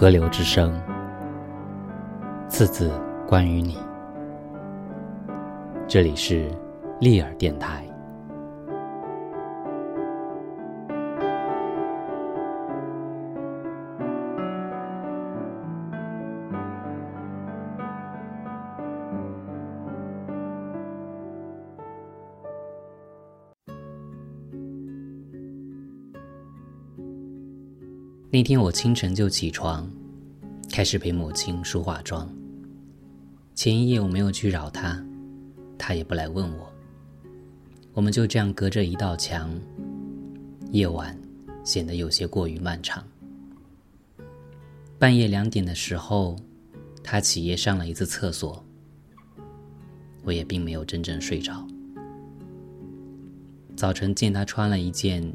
河流之声，次次关于你。这里是利尔电台。那天我清晨就起床，开始陪母亲梳化妆。前一夜我没有去扰她，她也不来问我。我们就这样隔着一道墙，夜晚显得有些过于漫长。半夜两点的时候，她起夜上了一次厕所，我也并没有真正睡着。早晨见她穿了一件。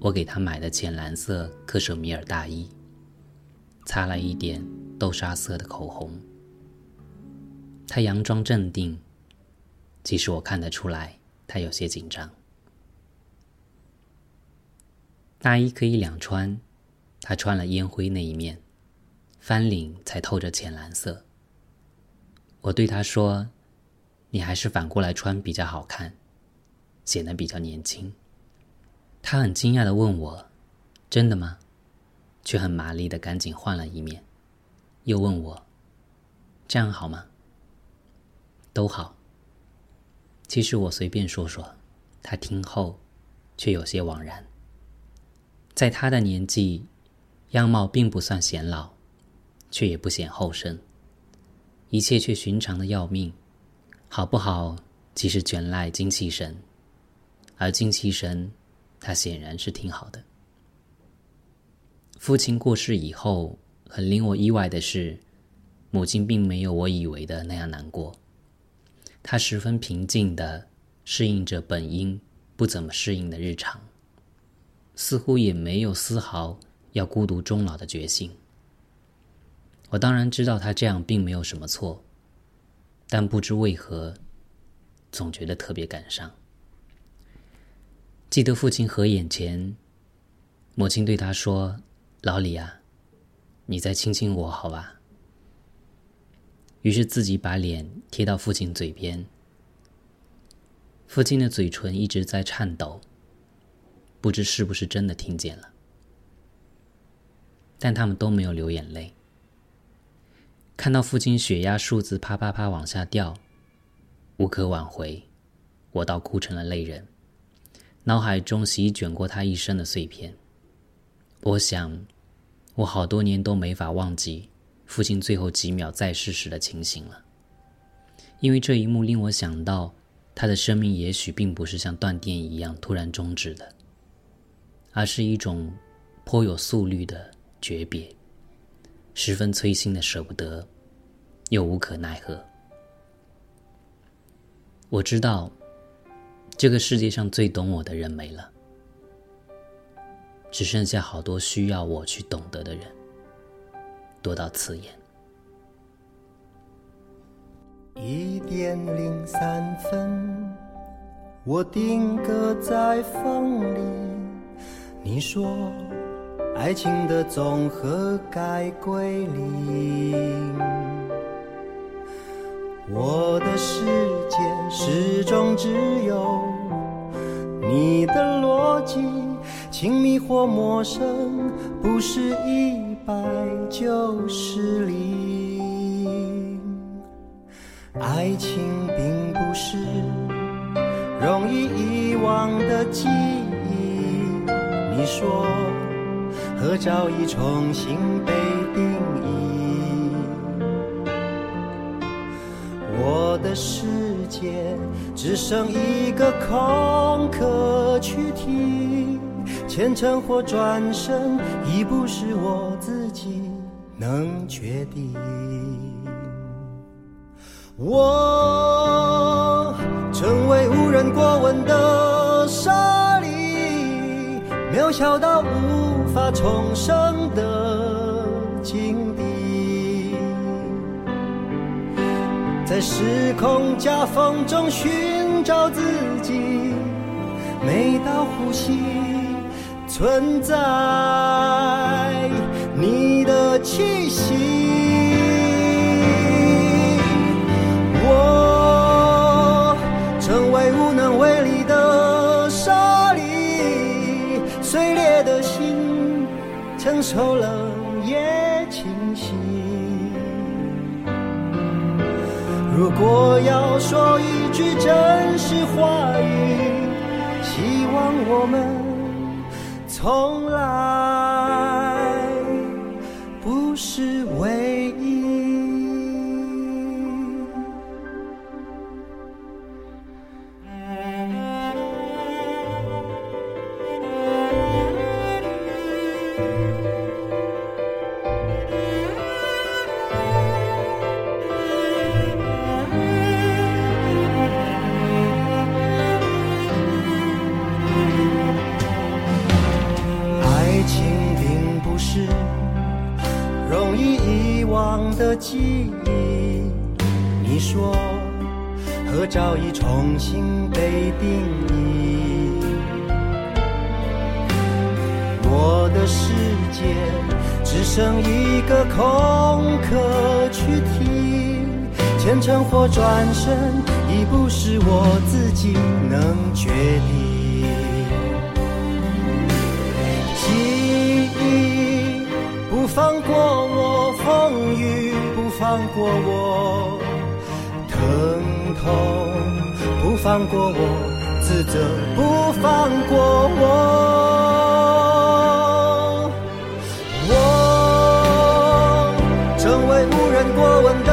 我给他买的浅蓝色克什米尔大衣，擦了一点豆沙色的口红。他佯装镇定，其实我看得出来他有些紧张。大衣可以两穿，他穿了烟灰那一面，翻领才透着浅蓝色。我对他说：“你还是反过来穿比较好看，显得比较年轻。”他很惊讶的问我：“真的吗？”却很麻利的赶紧换了一面，又问我：“这样好吗？”都好。其实我随便说说，他听后却有些惘然。在他的年纪，样貌并不算显老，却也不显后生，一切却寻常的要命。好不好，即是全赖精气神，而精气神。他显然是挺好的。父亲过世以后，很令我意外的是，母亲并没有我以为的那样难过。她十分平静的适应着本应不怎么适应的日常，似乎也没有丝毫要孤独终老的决心。我当然知道他这样并没有什么错，但不知为何，总觉得特别感伤。记得父亲合眼前，母亲对他说：“老李啊，你再亲亲我，好吧？”于是自己把脸贴到父亲嘴边。父亲的嘴唇一直在颤抖，不知是不是真的听见了。但他们都没有流眼泪。看到父亲血压数字啪啪啪往下掉，无可挽回，我倒哭成了泪人。脑海中席卷过他一生的碎片。我想，我好多年都没法忘记父亲最后几秒在世时的情形了。因为这一幕令我想到，他的生命也许并不是像断电一样突然终止的，而是一种颇有速率的诀别，十分催心的舍不得，又无可奈何。我知道。这个世界上最懂我的人没了，只剩下好多需要我去懂得的人，多到刺眼。一点零三分，我定格在风里。你说，爱情的总和该归零。我的世界始终只有你的逻辑，亲密或陌生，不是一百就是零。爱情并不是容易遗忘的记忆，你说合照已重新被的世界只剩一个空壳去提，前程或转身已不是我自己能决定。我成为无人过问的沙砾，渺小到无法重生的境在时空夹缝中寻找自己，每道呼吸存在你的。气息。我成为无能为力的沙粒，碎裂的心承受了夜清醒。如果要说一句真实话语，希望我们从来早已重新被定义。我的世界只剩一个空壳去提，前程或转身已不是我自己能决定。记忆不放过我，风雨不放过我，不放过我，自责不放过我。我成为无人过问的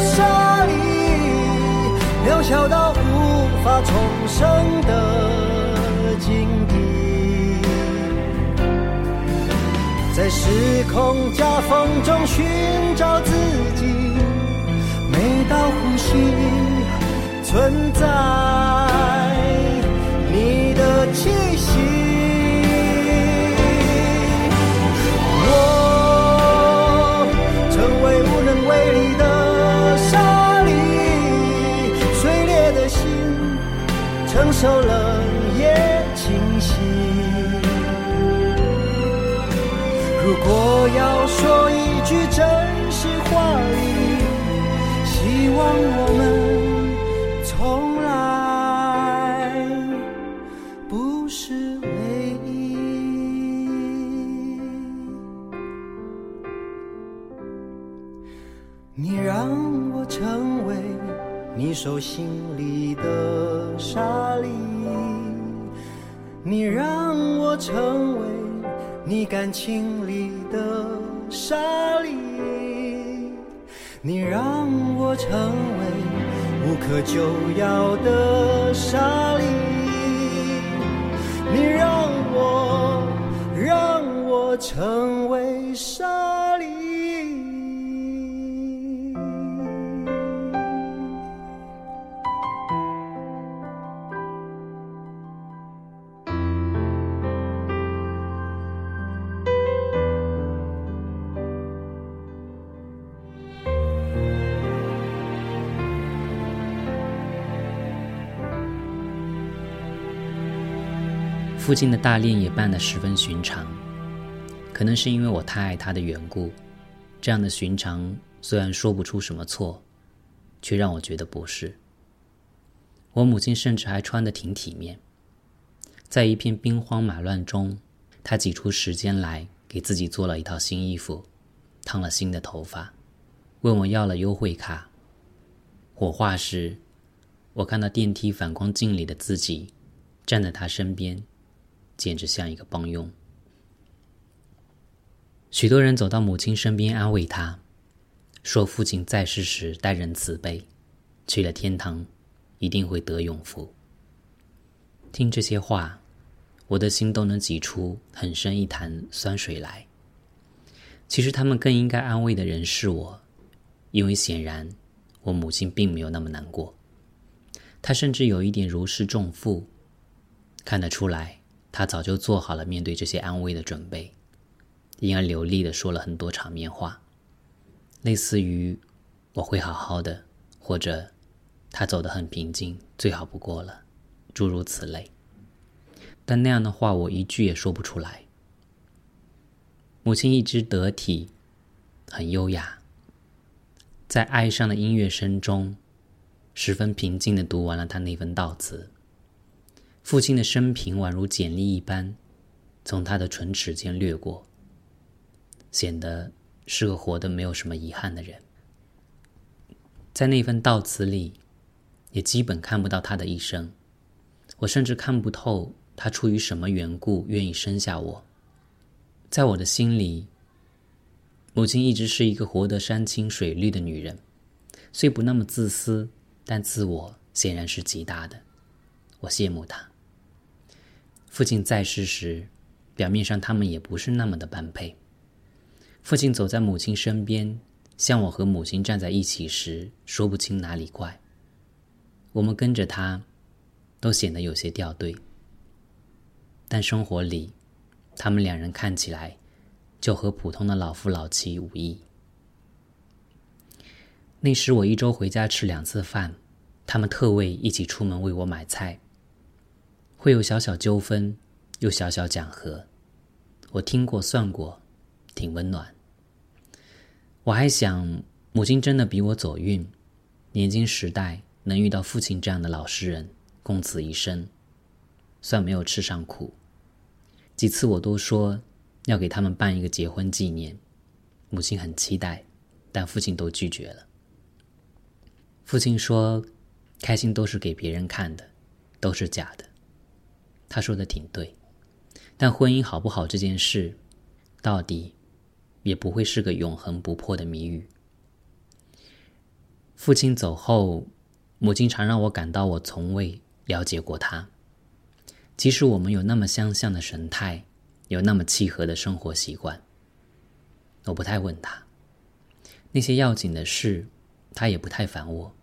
沙粒，渺小到无法重生的境地。在时空夹缝中寻找自己，存在。手心里的沙粒，你让我成为你感情里的沙粒，你让我成为无可救药的沙粒，你让我让我成为沙附近的大练也办得十分寻常，可能是因为我太爱他的缘故。这样的寻常虽然说不出什么错，却让我觉得不是。我母亲甚至还穿得挺体面，在一片兵荒马乱中，她挤出时间来给自己做了一套新衣服，烫了新的头发，问我要了优惠卡。火化时，我看到电梯反光镜里的自己，站在她身边。简直像一个帮佣。许多人走到母亲身边安慰她，说父亲在世时待人慈悲，去了天堂一定会得永福。听这些话，我的心都能挤出很深一潭酸水来。其实他们更应该安慰的人是我，因为显然我母亲并没有那么难过，她甚至有一点如释重负，看得出来。他早就做好了面对这些安慰的准备，因而流利的说了很多场面话，类似于“我会好好的”或者“他走得很平静，最好不过了”，诸如此类。但那样的话，我一句也说不出来。母亲一直得体，很优雅，在哀伤的音乐声中，十分平静的读完了他那份悼词。父亲的生平宛如简历一般，从他的唇齿间掠过，显得是个活得没有什么遗憾的人。在那份悼词里，也基本看不到他的一生。我甚至看不透他出于什么缘故愿意生下我。在我的心里，母亲一直是一个活得山清水绿的女人，虽不那么自私，但自我显然是极大的。我羡慕她。父亲在世时，表面上他们也不是那么的般配。父亲走在母亲身边，像我和母亲站在一起时，说不清哪里怪。我们跟着他，都显得有些掉队。但生活里，他们两人看起来就和普通的老夫老妻无异。那时我一周回家吃两次饭，他们特为一起出门为我买菜。会有小小纠纷，又小小讲和，我听过算过，挺温暖。我还想，母亲真的比我走运，年轻时代能遇到父亲这样的老实人，共此一生，算没有吃上苦。几次我都说要给他们办一个结婚纪念，母亲很期待，但父亲都拒绝了。父亲说，开心都是给别人看的，都是假的。他说的挺对，但婚姻好不好这件事，到底也不会是个永恒不破的谜语。父亲走后，母亲常让我感到我从未了解过他，即使我们有那么相像的神态，有那么契合的生活习惯，我不太问他那些要紧的事，他也不太烦我。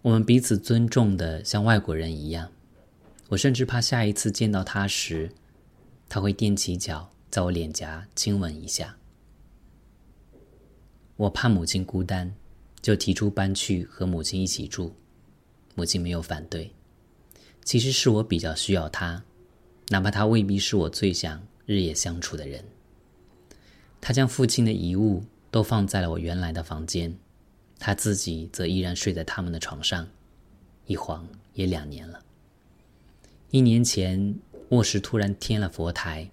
我们彼此尊重的像外国人一样。我甚至怕下一次见到他时，他会踮起脚在我脸颊亲吻一下。我怕母亲孤单，就提出搬去和母亲一起住。母亲没有反对。其实是我比较需要他，哪怕他未必是我最想日夜相处的人。他将父亲的遗物都放在了我原来的房间，他自己则依然睡在他们的床上，一晃也两年了。一年前，卧室突然添了佛台，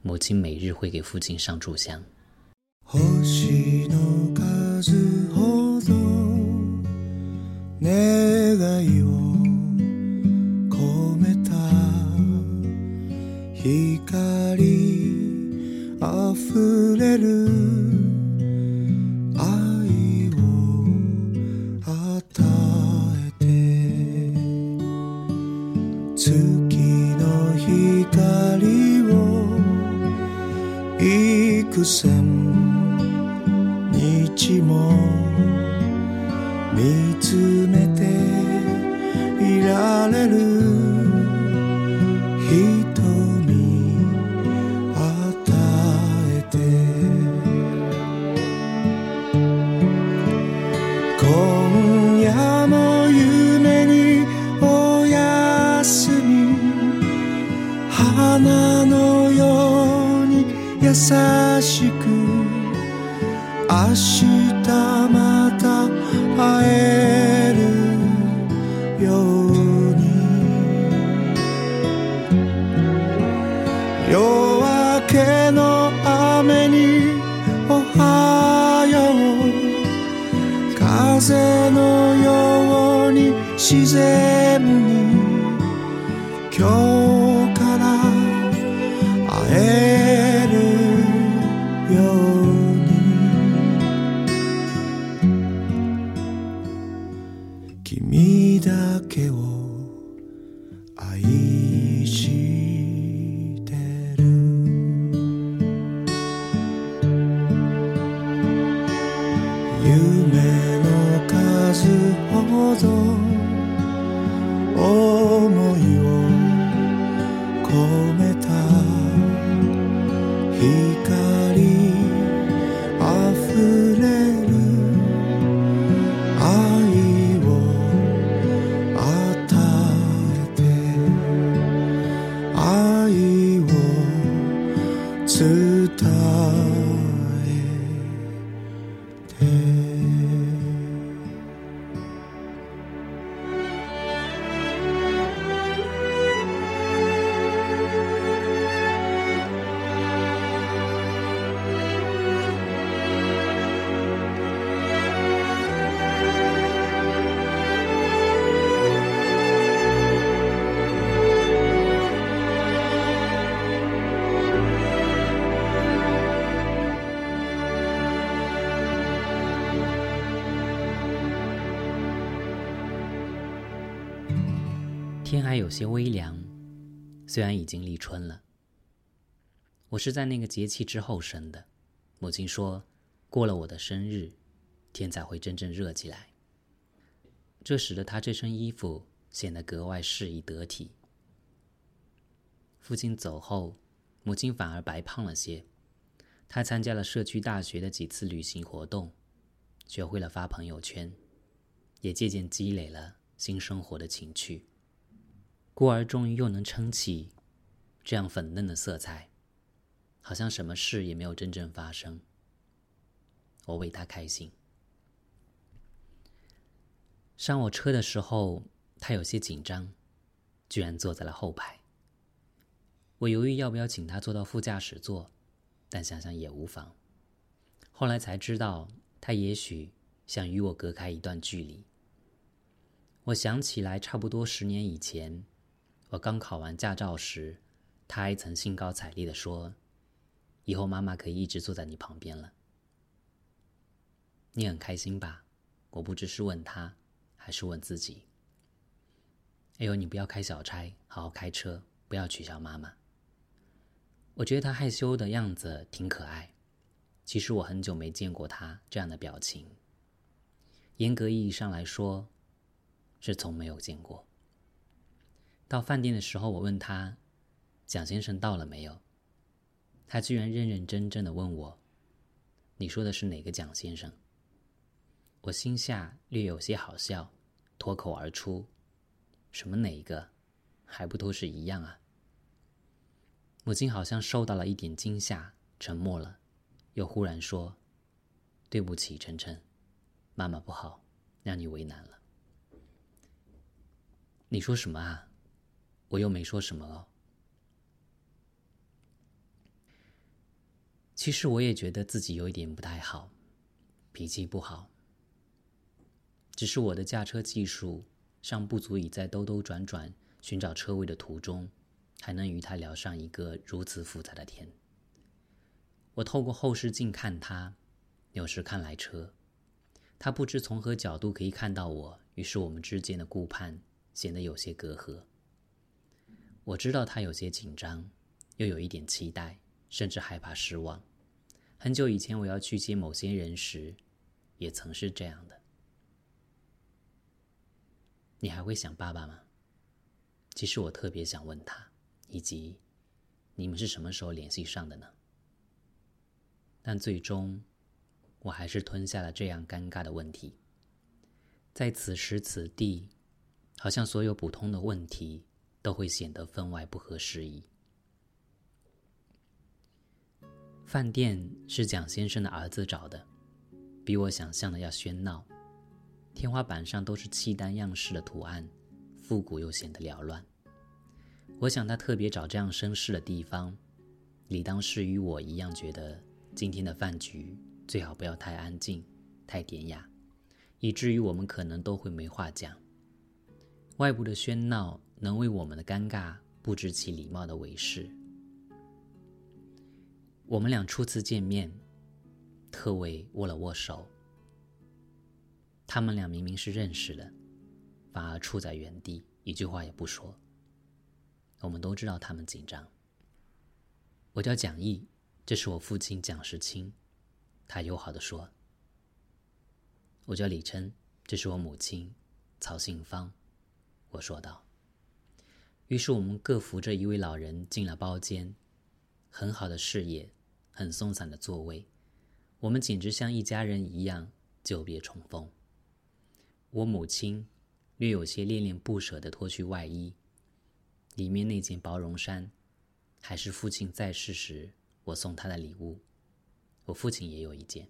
母亲每日会给父亲上柱香。千日も見つめていられる天还有些微凉，虽然已经立春了。我是在那个节气之后生的，母亲说，过了我的生日，天才会真正热起来。这使得她这身衣服显得格外适宜得体。父亲走后，母亲反而白胖了些。她参加了社区大学的几次旅行活动，学会了发朋友圈，也渐渐积累了新生活的情趣。故而终于又能撑起这样粉嫩的色彩，好像什么事也没有真正发生。我为他开心。上我车的时候，他有些紧张，居然坐在了后排。我犹豫要不要请他坐到副驾驶座。但想想也无妨。后来才知道，他也许想与我隔开一段距离。我想起来，差不多十年以前，我刚考完驾照时，他还曾兴高采烈地说：“以后妈妈可以一直坐在你旁边了。”你很开心吧？我不知是问他，还是问自己。哎呦，你不要开小差，好好开车，不要取笑妈妈。我觉得他害羞的样子挺可爱。其实我很久没见过他这样的表情。严格意义上来说，是从没有见过。到饭店的时候，我问他：“蒋先生到了没有？”他居然认认真真的问我：“你说的是哪个蒋先生？”我心下略有些好笑，脱口而出：“什么哪一个？还不都是一样啊？”母亲好像受到了一点惊吓，沉默了，又忽然说：“对不起，晨晨，妈妈不好，让你为难了。”你说什么啊？我又没说什么了。其实我也觉得自己有一点不太好，脾气不好。只是我的驾车技术尚不足以在兜兜转转寻找车位的途中。还能与他聊上一个如此复杂的天。我透过后视镜看他，有时看来车，他不知从何角度可以看到我，于是我们之间的顾盼显得有些隔阂。我知道他有些紧张，又有一点期待，甚至害怕失望。很久以前我要去接某些人时，也曾是这样的。你还会想爸爸吗？其实我特别想问他。以及你们是什么时候联系上的呢？但最终，我还是吞下了这样尴尬的问题。在此时此地，好像所有普通的问题都会显得分外不合时宜。饭店是蒋先生的儿子找的，比我想象的要喧闹。天花板上都是契丹样式的图案，复古又显得缭乱。我想他特别找这样绅士的地方，理当是与我一样觉得今天的饭局最好不要太安静、太典雅，以至于我们可能都会没话讲。外部的喧闹能为我们的尴尬布置起礼貌的围饰。我们俩初次见面，特为握了握手。他们俩明明是认识的，反而处在原地，一句话也不说。我们都知道他们紧张。我叫蒋毅，这是我父亲蒋时清。他友好的说：“我叫李琛，这是我母亲曹杏芳。”我说道。于是我们各扶着一位老人进了包间，很好的视野，很松散的座位，我们简直像一家人一样久别重逢。我母亲略有些恋恋不舍的脱去外衣。里面那件薄绒衫，还是父亲在世时我送他的礼物。我父亲也有一件。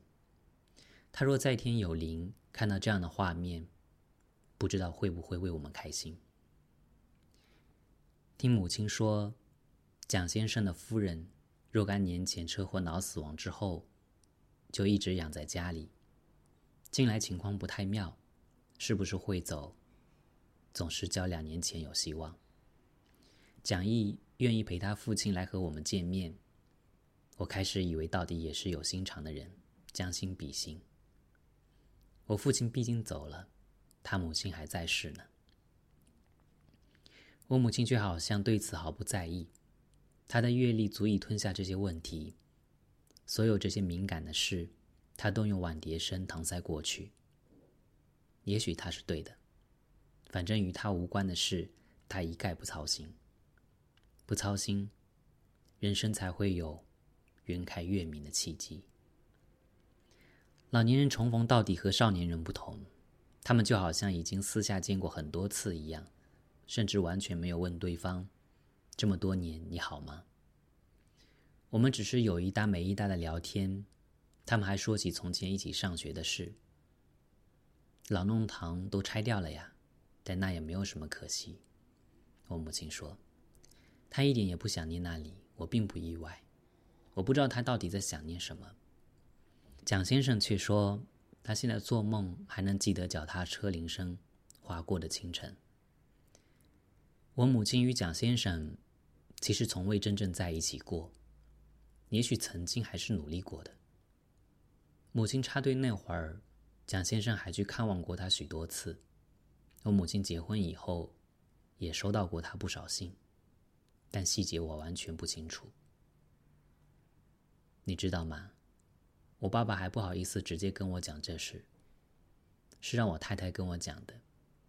他若在天有灵，看到这样的画面，不知道会不会为我们开心。听母亲说，蒋先生的夫人若干年前车祸脑死亡之后，就一直养在家里。近来情况不太妙，是不是会走？总是较两年前有希望。蒋毅愿意陪他父亲来和我们见面，我开始以为到底也是有心肠的人，将心比心。我父亲毕竟走了，他母亲还在世呢。我母亲却好像对此毫不在意，她的阅历足以吞下这些问题，所有这些敏感的事，她都用碗碟声搪塞过去。也许她是对的，反正与她无关的事，她一概不操心。不操心，人生才会有云开月明的契机。老年人重逢到底和少年人不同，他们就好像已经私下见过很多次一样，甚至完全没有问对方：“这么多年你好吗？”我们只是有一搭没一搭的聊天，他们还说起从前一起上学的事。老弄堂都拆掉了呀，但那也没有什么可惜。我母亲说。她一点也不想念那里，我并不意外。我不知道她到底在想念什么。蒋先生却说，他现在做梦还能记得脚踏车铃声划过的清晨。我母亲与蒋先生其实从未真正在一起过，也许曾经还是努力过的。母亲插队那会儿，蒋先生还去看望过他许多次。我母亲结婚以后，也收到过他不少信。但细节我完全不清楚，你知道吗？我爸爸还不好意思直接跟我讲这事，是让我太太跟我讲的。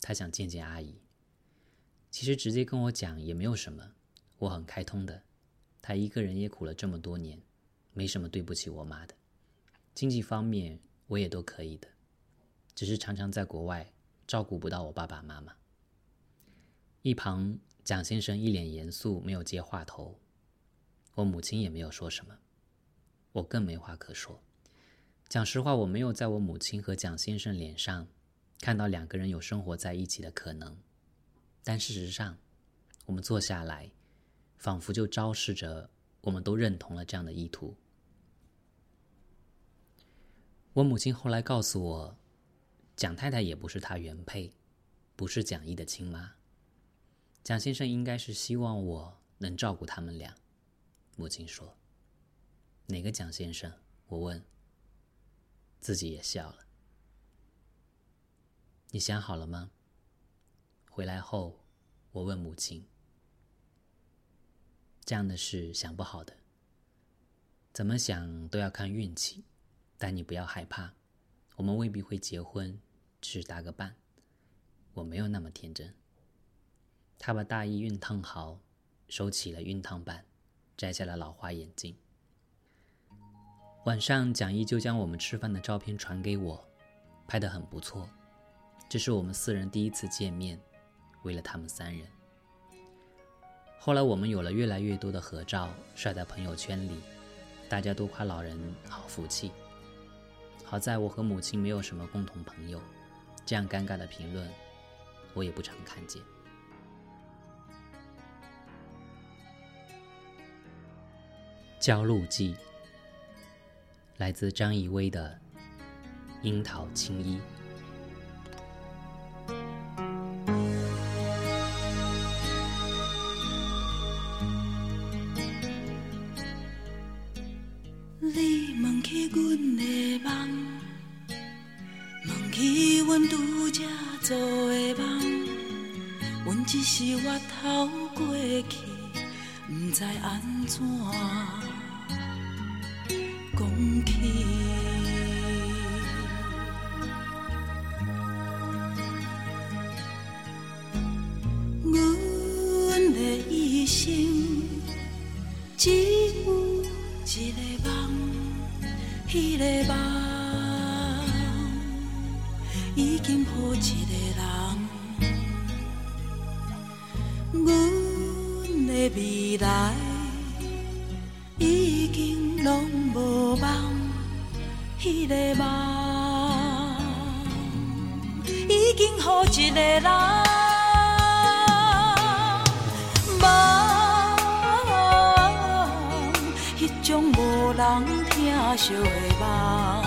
他想见见阿姨。其实直接跟我讲也没有什么，我很开通的。他一个人也苦了这么多年，没什么对不起我妈的。经济方面我也都可以的，只是常常在国外照顾不到我爸爸妈妈。一旁。蒋先生一脸严肃，没有接话头。我母亲也没有说什么，我更没话可说。讲实话，我没有在我母亲和蒋先生脸上看到两个人有生活在一起的可能。但事实上，我们坐下来，仿佛就昭示着我们都认同了这样的意图。我母亲后来告诉我，蒋太太也不是她原配，不是蒋毅的亲妈。蒋先生应该是希望我能照顾他们俩，母亲说。哪个蒋先生？我问。自己也笑了。你想好了吗？回来后，我问母亲。这样的事想不好的，怎么想都要看运气，但你不要害怕，我们未必会结婚，只是搭个伴。我没有那么天真。他把大衣熨烫好，收起了熨烫板，摘下了老花眼镜。晚上，蒋毅就将我们吃饭的照片传给我，拍得很不错。这是我们四人第一次见面，为了他们三人。后来我们有了越来越多的合照，晒在朋友圈里，大家都夸老人好福气。好在我和母亲没有什么共同朋友，这样尴尬的评论，我也不常看见。《焦路记》来自张怡薇的《樱桃青衣》。你问起阮的梦，问起阮拄则做的梦，阮只是越头过去，不知安怎。迄个梦已经予一个人，梦，迄种无人听惜的梦，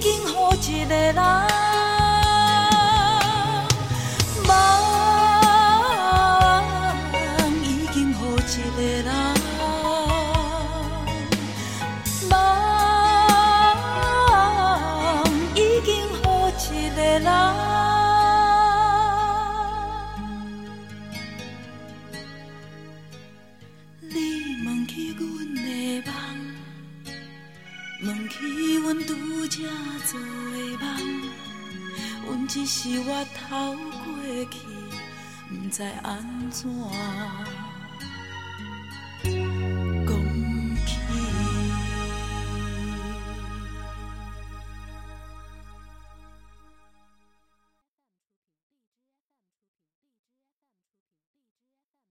经好一个人。是我透过去，不知安怎。